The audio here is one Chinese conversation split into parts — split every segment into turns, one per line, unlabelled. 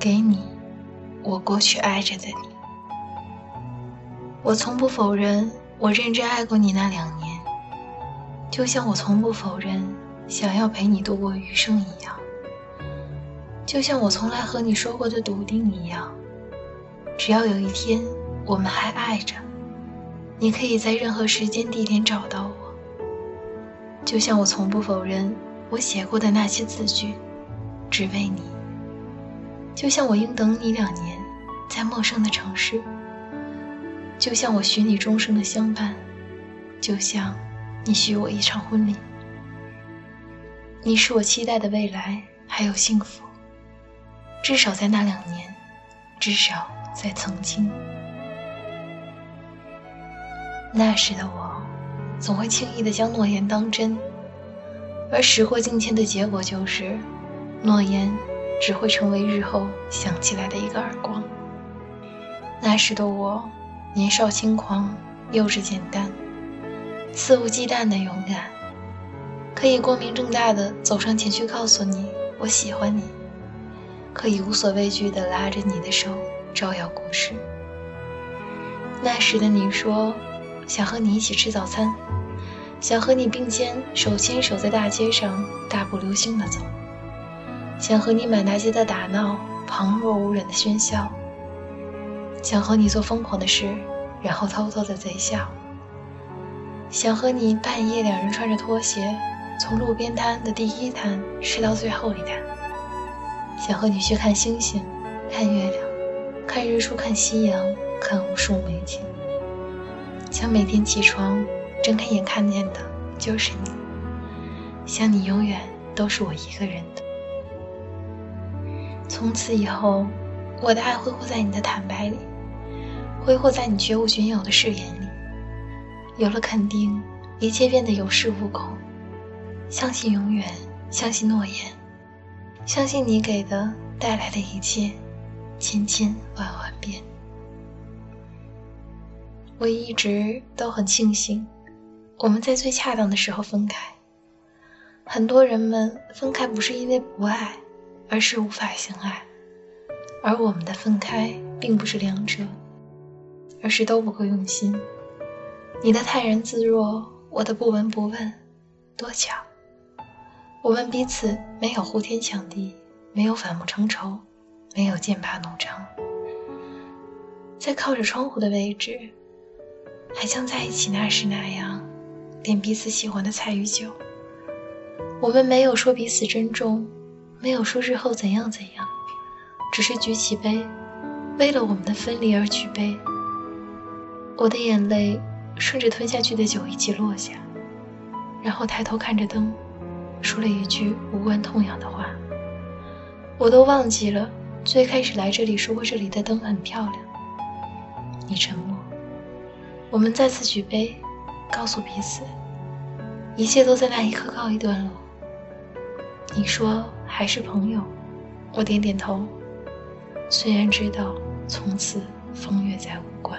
给你我过去爱着的你。我从不否认我认真爱过你那两年，就像我从不否认想要陪你度过余生一样，就像我从来和你说过的笃定一样。只要有一天我们还爱着，你可以在任何时间地点找到我。就像我从不否认我写过的那些字句，只为你。就像我应等你两年，在陌生的城市。就像我许你终生的相伴，就像你许我一场婚礼。你是我期待的未来，还有幸福。至少在那两年，至少在曾经。那时的我，总会轻易的将诺言当真，而时过境迁的结果就是，诺言只会成为日后想起来的一个耳光。那时的我。年少轻狂，幼稚简单，肆无忌惮的勇敢，可以光明正大的走上前去告诉你我喜欢你，可以无所畏惧的拉着你的手招摇过市。那时的你说，想和你一起吃早餐，想和你并肩手牵手在大街上大步流星的走，想和你满大街的打闹，旁若无人的喧嚣。想和你做疯狂的事，然后偷偷的贼笑。想和你半夜两人穿着拖鞋，从路边摊的第一摊吃到最后一摊。想和你去看星星，看月亮，看日出，看夕阳，看无数美景。想每天起床，睁开眼看见的就是你。想你永远都是我一个人的。从此以后，我的爱挥霍在你的坦白里。挥霍在你绝无仅有的誓言里，有了肯定，一切变得有恃无恐。相信永远，相信诺言，相信你给的带来的一切，千千万万遍。我一直都很庆幸，我们在最恰当的时候分开。很多人们分开不是因为不爱，而是无法相爱，而我们的分开并不是两者。而是都不够用心。你的泰然自若，我的不闻不问，多巧。我们彼此没有呼天抢地，没有反目成仇，没有剑拔弩张，在靠着窗户的位置，还像在一起那时那样，点彼此喜欢的菜与酒。我们没有说彼此珍重，没有说日后怎样怎样，只是举起杯，为了我们的分离而举杯。我的眼泪顺着吞下去的酒一起落下，然后抬头看着灯，说了一句无关痛痒的话。我都忘记了最开始来这里说过这里的灯很漂亮。你沉默，我们再次举杯，告诉彼此，一切都在那一刻告一段落。你说还是朋友，我点点头，虽然知道从此风月再无关。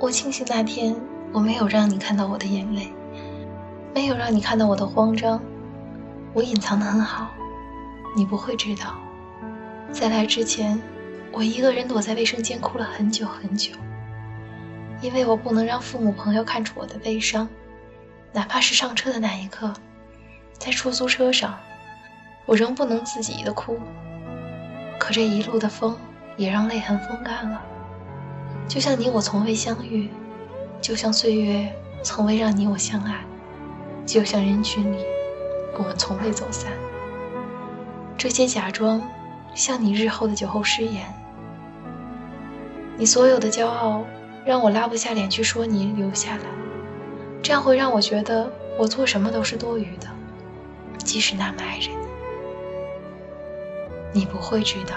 我庆幸那天我没有让你看到我的眼泪，没有让你看到我的慌张。我隐藏的很好，你不会知道。在来之前，我一个人躲在卫生间哭了很久很久，因为我不能让父母朋友看出我的悲伤，哪怕是上车的那一刻，在出租车上，我仍不能自己的哭。可这一路的风也让泪痕风干了。就像你我从未相遇，就像岁月从未让你我相爱，就像人群里我们从未走散。这些假装，像你日后的酒后失言。你所有的骄傲，让我拉不下脸去说你留下来，这样会让我觉得我做什么都是多余的，即使那么爱着你。你不会知道，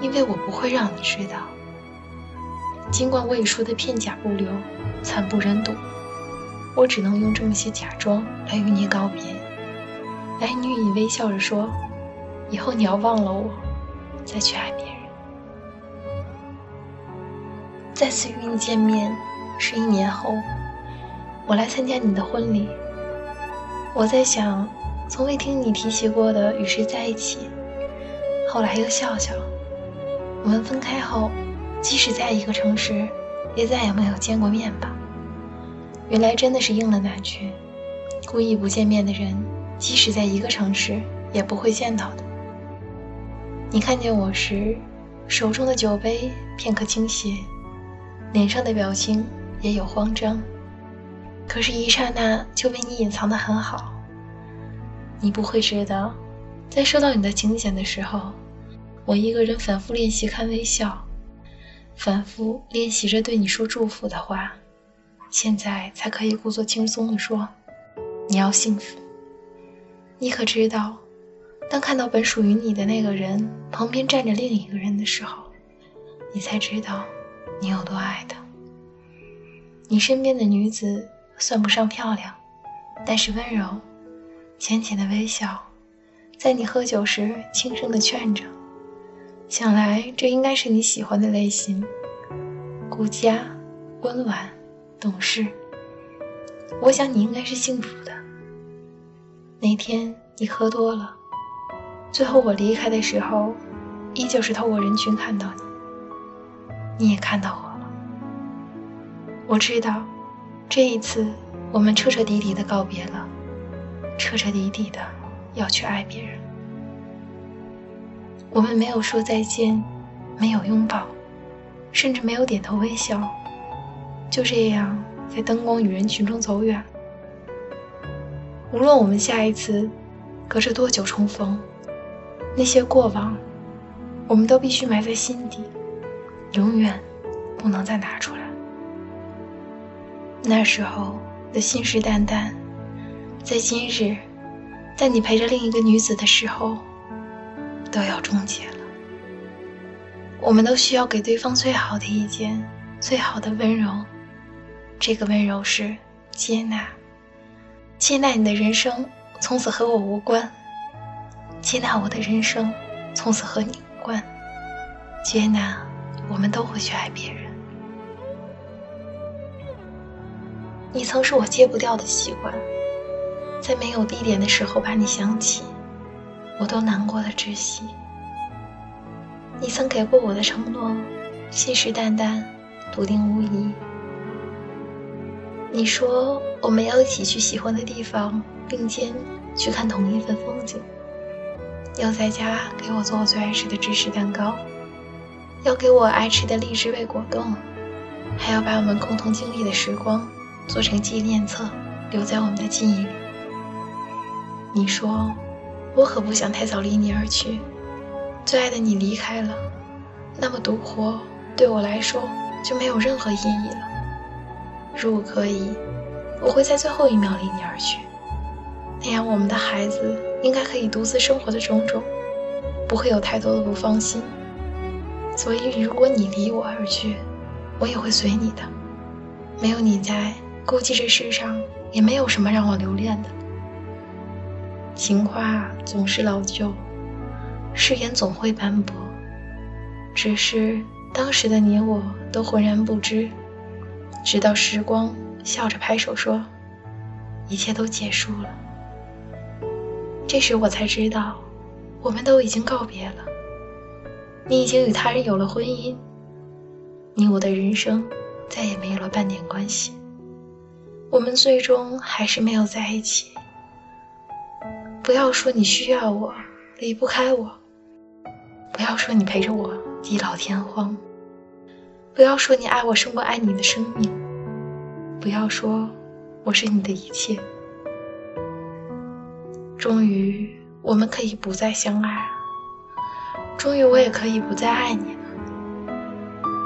因为我不会让你知道。尽管我已说的片甲不留，惨不忍睹，我只能用这么些假装来与你告别，来女以微笑着说，以后你要忘了我，再去爱别人。再次与你见面是一年后，我来参加你的婚礼。我在想，从未听你提起过的与谁在一起，后来又笑笑。我们分开后，即使在一个城市，也再也没有见过面吧。原来真的是应了那句：故意不见面的人，即使在一个城市，也不会见到的。你看见我时，手中的酒杯片刻倾斜，脸上的表情也有慌张，可是，一刹那就被你隐藏得很好。你不会知道，在收到你的请柬的时候，我一个人反复练习看微笑，反复练习着对你说祝福的话，现在才可以故作轻松地说：“你要幸福。”你可知道？当看到本属于你的那个人旁边站着另一个人的时候，你才知道你有多爱他。你身边的女子算不上漂亮，但是温柔，浅浅的微笑，在你喝酒时轻声的劝着。想来这应该是你喜欢的类型：顾家、温婉、懂事。我想你应该是幸福的。那天你喝多了。最后我离开的时候，依旧是透过人群看到你，你也看到我了。我知道，这一次我们彻彻底底的告别了，彻彻底底的要去爱别人。我们没有说再见，没有拥抱，甚至没有点头微笑，就这样在灯光与人群中走远。无论我们下一次隔着多久重逢。那些过往，我们都必须埋在心底，永远不能再拿出来。那时候的信誓旦旦，在今日，在你陪着另一个女子的时候，都要终结了。我们都需要给对方最好的意见，最好的温柔。这个温柔是接纳，接纳你的人生从此和我无关。接纳我的人生，从此和你无关。接纳，我们都会去爱别人。你曾是我戒不掉的习惯，在没有地点的时候把你想起，我都难过的窒息。你曾给过我的承诺，信誓旦旦，笃定无疑。你说我们要一起去喜欢的地方，并肩去看同一份风景。要在家给我做我最爱吃的芝士蛋糕，要给我爱吃的荔枝味果冻，还要把我们共同经历的时光做成纪念册，留在我们的记忆里。你说，我可不想太早离你而去。最爱的你离开了，那么独活对我来说就没有任何意义了。如果可以，我会在最后一秒离你而去。那样，我们的孩子应该可以独自生活的种种，不会有太多的不放心。所以，如果你离我而去，我也会随你的。没有你在，估计这世上也没有什么让我留恋的。情话总是老旧，誓言总会斑驳，只是当时的你我都浑然不知，直到时光笑着拍手说：“一切都结束了。”这时我才知道，我们都已经告别了。你已经与他人有了婚姻，你我的人生再也没有了半点关系。我们最终还是没有在一起。不要说你需要我，离不开我；不要说你陪着我地老天荒；不要说你爱我胜过爱你的生命；不要说我是你的一切。终于，我们可以不再相爱了。终于，我也可以不再爱你了。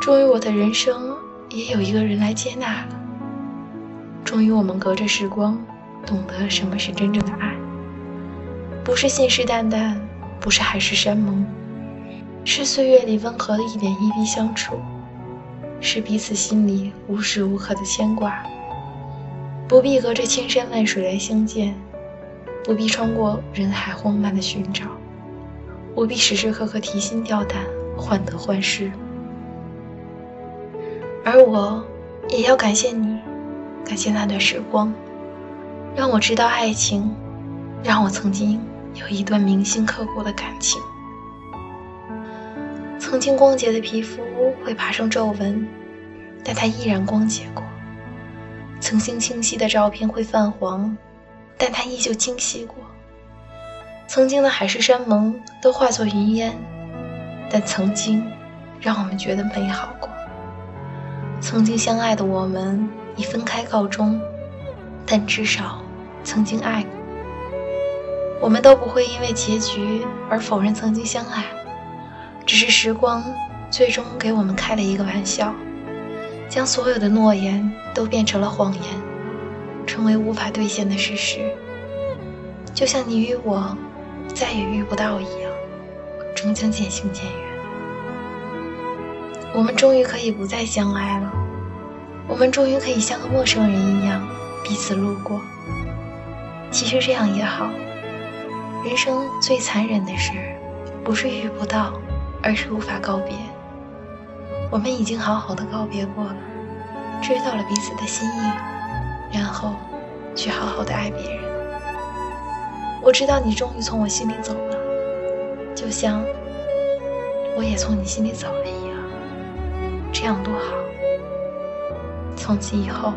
终于，我的人生也有一个人来接纳了。终于，我们隔着时光，懂得什么是真正的爱。不是信誓旦旦，不是海誓山盟，是岁月里温和的一点一滴相处，是彼此心里无时无刻的牵挂。不必隔着千山万水来相见。不必穿过人海荒蛮的寻找，不必时时刻刻提心吊胆、患得患失。而我，也要感谢你，感谢那段时光，让我知道爱情，让我曾经有一段铭心刻骨的感情。曾经光洁的皮肤会爬上皱纹，但它依然光洁过；曾经清晰的照片会泛黄，但它依旧清晰过；曾经的海誓山盟都化作云烟，但曾经让我们觉得美好过。曾经相爱的我们以分开告终，但至少曾经爱过。我们都不会因为结局而否认曾经相爱。只是时光最终给我们开了一个玩笑，将所有的诺言都变成了谎言，成为无法兑现的事实。就像你与我再也遇不到一样，终将渐行渐远。我们终于可以不再相爱了，我们终于可以像个陌生人一样彼此路过。其实这样也好，人生最残忍的事，不是遇不到。而是无法告别。我们已经好好的告别过了，知道了彼此的心意，然后去好好的爱别人。我知道你终于从我心里走了，就像我也从你心里走了一样，这样多好。从此以后，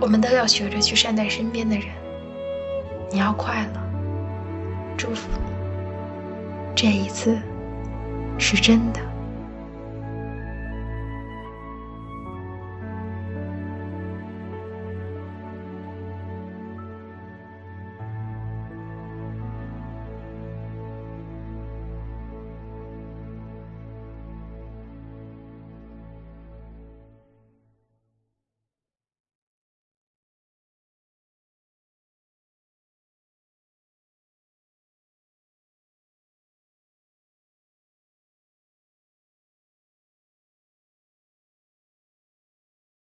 我们都要学着去善待身边的人。你要快乐，祝福。这一次。是真的。